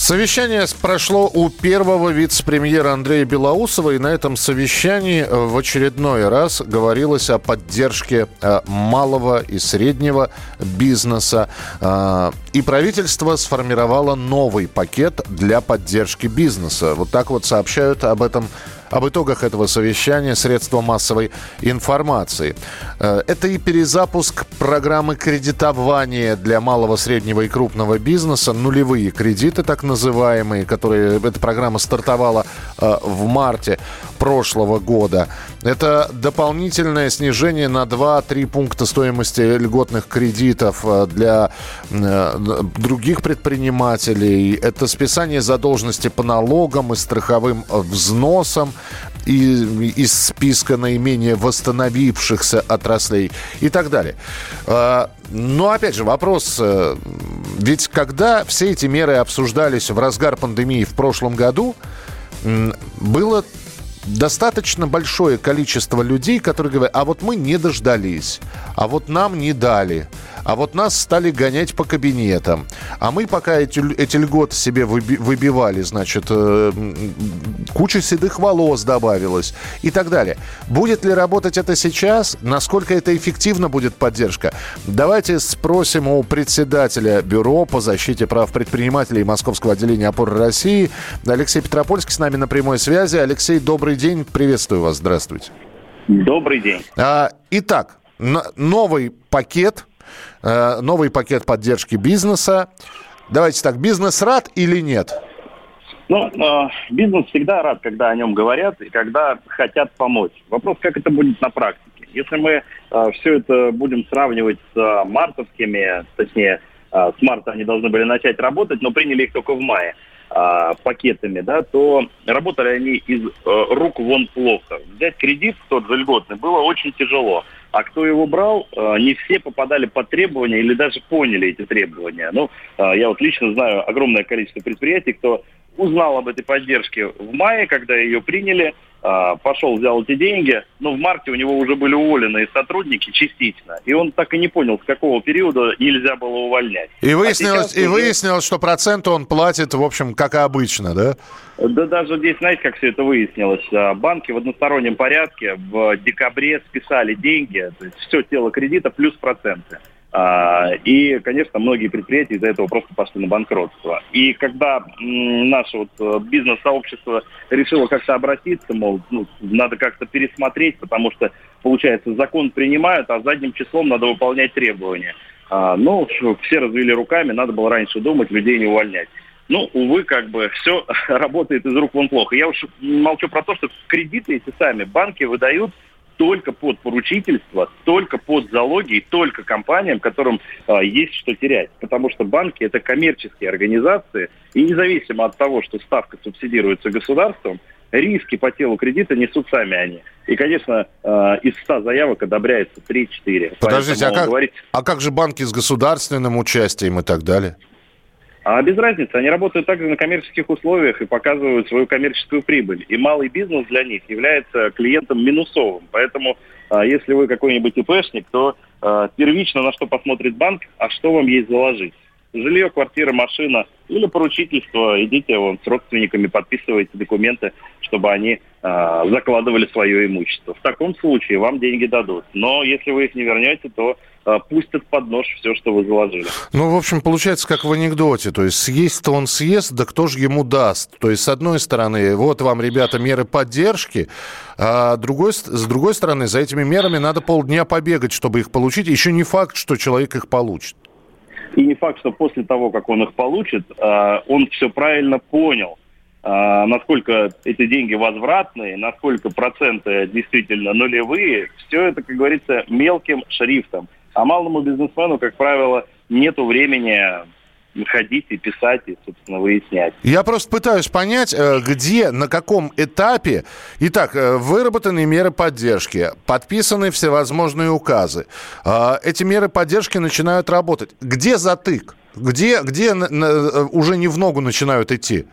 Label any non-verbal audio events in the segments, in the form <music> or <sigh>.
Совещание прошло у первого вице-премьера Андрея Белоусова, и на этом совещании э, в очередной раз говорилось о поддержке э, малого и среднего бизнеса. Э, и правительство сформировало новый пакет для поддержки бизнеса. Вот так вот сообщают об этом об итогах этого совещания средства массовой информации. Э, это и перезапуск программы кредитования для малого, среднего и крупного бизнеса, нулевые кредиты так называемые, которые эта программа стартовала э, в марте прошлого года. Это дополнительное снижение на 2-3 пункта стоимости льготных кредитов э, для других предпринимателей. Это списание задолженности по налогам и страховым взносам и, из списка наименее восстановившихся отраслей и так далее. А, но опять же вопрос, э, ведь когда все эти меры обсуждались в разгар пандемии в прошлом году, было достаточно большое количество людей, которые говорят, а вот мы не дождались, а вот нам не дали, а вот нас стали гонять по кабинетам. А мы пока эти, эти льготы себе выби, выбивали, значит, э, куча седых волос добавилась и так далее. Будет ли работать это сейчас? Насколько это эффективно будет поддержка? Давайте спросим у председателя Бюро по защите прав предпринимателей Московского отделения опоры России Алексей Петропольский с нами на прямой связи. Алексей, добрый день, приветствую вас, здравствуйте. Добрый день. А, итак, новый пакет новый пакет поддержки бизнеса. Давайте так, бизнес рад или нет? Ну, э, бизнес всегда рад, когда о нем говорят и когда хотят помочь. Вопрос, как это будет на практике. Если мы э, все это будем сравнивать с э, мартовскими, точнее, э, с марта они должны были начать работать, но приняли их только в мае э, пакетами, да, то работали они из э, рук вон плохо. Взять кредит тот же льготный было очень тяжело. А кто его брал, э, не все попадали под требования или даже поняли эти требования. Ну, э, я вот лично знаю огромное количество предприятий, кто узнал об этой поддержке в мае, когда ее приняли, пошел, взял эти деньги, но в марте у него уже были уволены сотрудники частично, и он так и не понял, с какого периода нельзя было увольнять. И выяснилось, а и уже... выяснилось что процент он платит, в общем, как обычно, да? Да даже здесь, знаете, как все это выяснилось? А, банки в одностороннем порядке в декабре списали деньги, то есть все тело кредита плюс проценты. А, и, конечно, многие предприятия из-за этого просто пошли на банкротство. И когда наше вот э, бизнес-сообщество решило как-то обратиться, мол, ну, надо как-то пересмотреть, потому что, получается, закон принимают, а задним числом надо выполнять требования. А, ну, все развели руками, надо было раньше думать, людей не увольнять. Ну, увы, как бы <laughs> все <laughs> работает из рук вон плохо. Я уж молчу про то, что кредиты эти сами банки выдают только под поручительство, только под залоги и только компаниям, которым а, есть что терять. Потому что банки это коммерческие организации, и независимо от того, что ставка субсидируется государством, риски по телу кредита несут сами они. И, конечно, э, из 100 заявок одобряется 3-4. Подождите, а как, говорить... а как же банки с государственным участием и так далее? А без разницы, они работают также на коммерческих условиях и показывают свою коммерческую прибыль. И малый бизнес для них является клиентом минусовым. Поэтому, а, если вы какой-нибудь ИПшник, то а, первично на что посмотрит банк, а что вам есть заложить. Жилье, квартира, машина или поручительство. Идите вон, с родственниками, подписывайте документы, чтобы они закладывали свое имущество. В таком случае вам деньги дадут. Но если вы их не вернете, то э, пустят под нож все, что вы заложили. Ну, в общем, получается, как в анекдоте. То есть съесть-то он съест, да кто же ему даст? То есть, с одной стороны, вот вам, ребята, меры поддержки, а другой, с другой стороны, за этими мерами надо полдня побегать, чтобы их получить. Еще не факт, что человек их получит. И не факт, что после того, как он их получит, э, он все правильно понял, э, насколько эти деньги возвратные, насколько проценты действительно нулевые. Все это, как говорится, мелким шрифтом. А малому бизнесмену, как правило, нет времени ходить и писать, и, собственно, выяснять. Я просто пытаюсь понять, э, где, на каком этапе, итак, э, выработаны меры поддержки, подписаны всевозможные указы, э, эти меры поддержки начинают работать. Где затык? Где, где уже не в ногу начинают идти?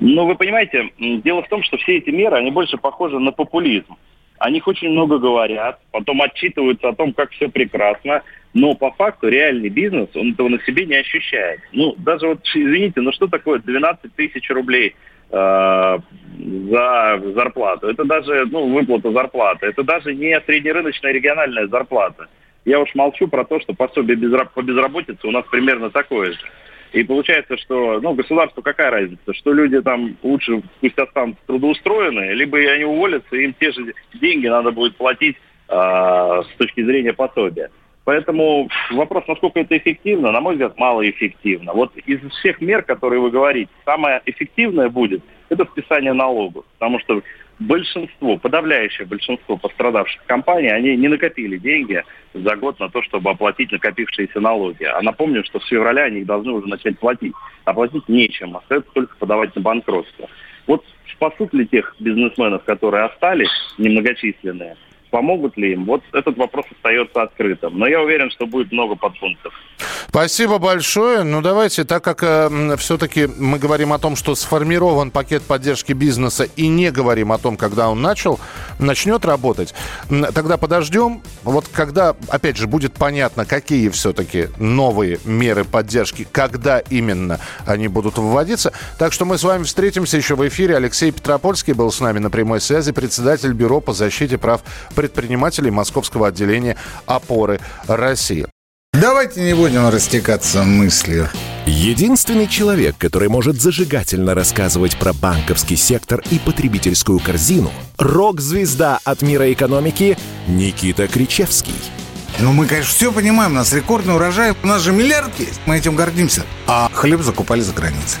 Ну, вы понимаете, дело в том, что все эти меры, они больше похожи на популизм. О них очень много говорят, потом отчитываются о том, как все прекрасно, но по факту реальный бизнес, он этого на себе не ощущает. Ну, даже вот, извините, ну что такое 12 тысяч рублей э, за зарплату? Это даже, ну, выплата зарплаты. Это даже не среднерыночная региональная зарплата. Я уж молчу про то, что пособие по безработице у нас примерно такое же. И получается, что ну, государству какая разница, что люди там лучше пусть останутся трудоустроены, либо они уволятся, им те же деньги надо будет платить э, с точки зрения пособия. Поэтому вопрос, насколько это эффективно, на мой взгляд, малоэффективно. Вот из всех мер, которые вы говорите, самое эффективное будет это списание налогов. Потому что большинство, подавляющее большинство пострадавших компаний, они не накопили деньги за год на то, чтобы оплатить накопившиеся налоги. А напомню, что с февраля они их должны уже начать платить. А платить нечем, остается только подавать на банкротство. Вот спасут ли тех бизнесменов, которые остались, немногочисленные, помогут ли им, вот этот вопрос остается открытым. Но я уверен, что будет много подпунктов. Спасибо большое. Ну, давайте, так как э, все-таки мы говорим о том, что сформирован пакет поддержки бизнеса и не говорим о том, когда он начал, начнет работать, тогда подождем. Вот когда, опять же, будет понятно, какие все-таки новые меры поддержки, когда именно они будут вводиться. Так что мы с вами встретимся еще в эфире. Алексей Петропольский был с нами на прямой связи, председатель Бюро по защите прав предпринимателей Московского отделения «Опоры России». Давайте не будем растекаться мыслью. Единственный человек, который может зажигательно рассказывать про банковский сектор и потребительскую корзину – рок-звезда от мира экономики Никита Кричевский. Ну, мы, конечно, все понимаем, у нас рекордный урожай, у нас же миллиард есть, мы этим гордимся. А хлеб закупали за границей.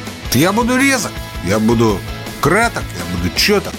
Я буду резок, я буду краток, я буду четок.